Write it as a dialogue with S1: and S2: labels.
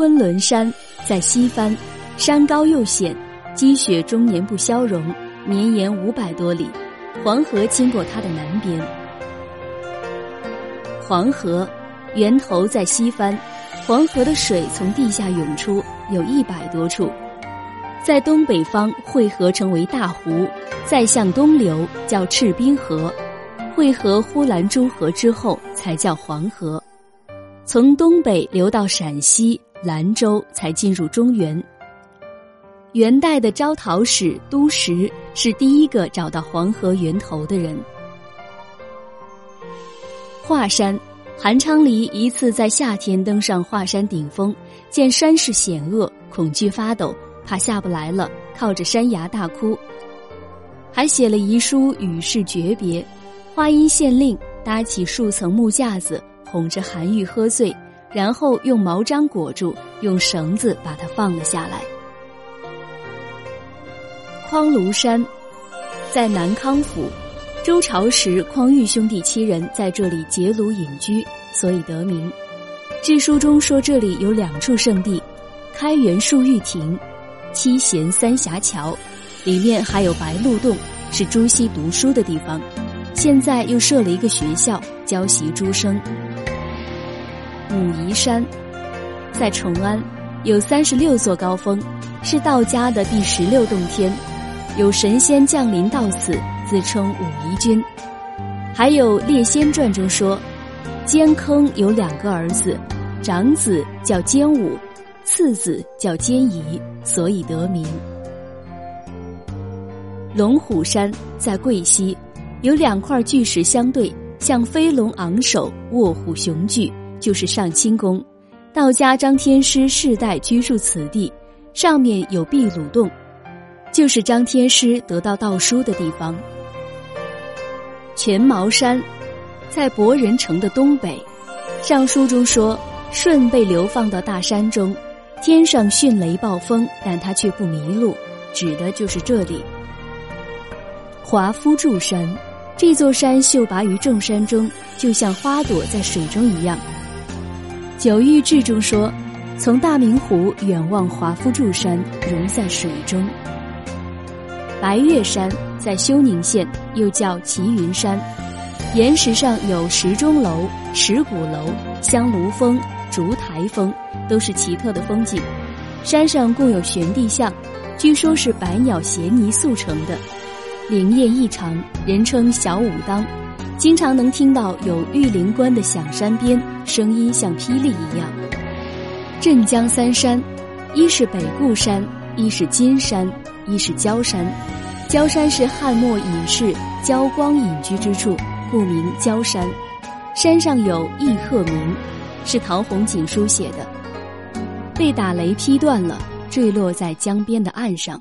S1: 昆仑山在西番，山高又险，积雪终年不消融，绵延五百多里。黄河经过它的南边。黄河源头在西番，黄河的水从地下涌出，有一百多处，在东北方汇合成为大湖，再向东流叫赤滨河，汇合呼兰诸河之后才叫黄河，从东北流到陕西兰州才进入中原。元代的招讨使都石是第一个找到黄河源头的人。华山，韩昌黎一次在夏天登上华山顶峰，见山势险恶，恐惧发抖，怕下不来了，靠着山崖大哭。还写了遗书与世诀别。华阴县令搭起数层木架子，哄着韩愈喝醉，然后用毛毡裹住，用绳子把它放了下来。匡庐山，在南康府。周朝时，匡裕兄弟七人在这里结庐隐居，所以得名。志书中说这里有两处圣地：开元漱玉亭、七贤三峡桥，里面还有白鹿洞，是朱熹读书的地方。现在又设了一个学校，教习诸生。武夷山，在崇安，有三十六座高峰，是道家的第十六洞天，有神仙降临到此。自称武夷君，还有《列仙传》中说，坚坑有两个儿子，长子叫坚武，次子叫坚夷，所以得名。龙虎山在贵溪，有两块巨石相对，像飞龙昂首，卧虎雄踞，就是上清宫。道家张天师世代居住此地，上面有壁鲁洞，就是张天师得到道书的地方。全毛山，在博人城的东北。上书中说，舜被流放到大山中，天上迅雷暴风，但他却不迷路，指的就是这里。华夫柱山，这座山秀拔于众山中，就像花朵在水中一样。九玉志中说，从大明湖远望华夫柱山，融在水中。白岳山。在休宁县，又叫齐云山，岩石上有石钟楼、石鼓楼、香炉峰、烛台峰，都是奇特的风景。山上共有玄帝像，据说是百鸟衔泥塑成的，灵验异常，人称小武当。经常能听到有玉灵关的响山鞭，声音像霹雳一样。镇江三山，一是北固山，一是金山，一是焦山。焦山是汉末隐士焦光隐居之处，故名焦山。山上有义鹤鸣，是陶弘景书写的。被打雷劈断了，坠落在江边的岸上。